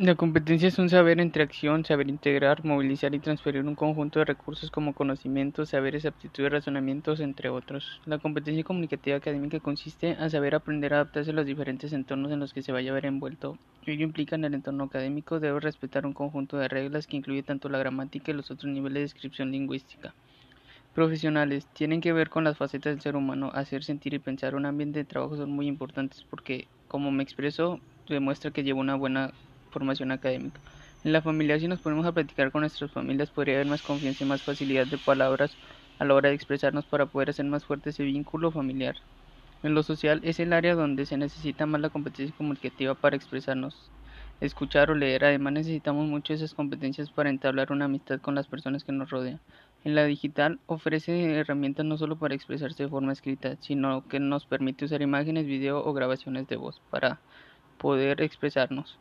La competencia es un saber entre acción, saber integrar, movilizar y transferir un conjunto de recursos como conocimientos, saberes, aptitudes, razonamientos, entre otros. La competencia comunicativa académica consiste en saber aprender a adaptarse a los diferentes entornos en los que se vaya a ver envuelto. Ello implica en el entorno académico debe respetar un conjunto de reglas que incluye tanto la gramática y los otros niveles de descripción lingüística. Profesionales tienen que ver con las facetas del ser humano, hacer sentir y pensar. Un ambiente de trabajo son muy importantes porque, como me expreso, demuestra que lleva una buena formación académica. En la familia, si nos ponemos a platicar con nuestras familias, podría haber más confianza y más facilidad de palabras a la hora de expresarnos para poder hacer más fuerte ese vínculo familiar. En lo social es el área donde se necesita más la competencia comunicativa para expresarnos, escuchar o leer. Además necesitamos mucho esas competencias para entablar una amistad con las personas que nos rodean. En la digital ofrece herramientas no solo para expresarse de forma escrita, sino que nos permite usar imágenes, video o grabaciones de voz para poder expresarnos.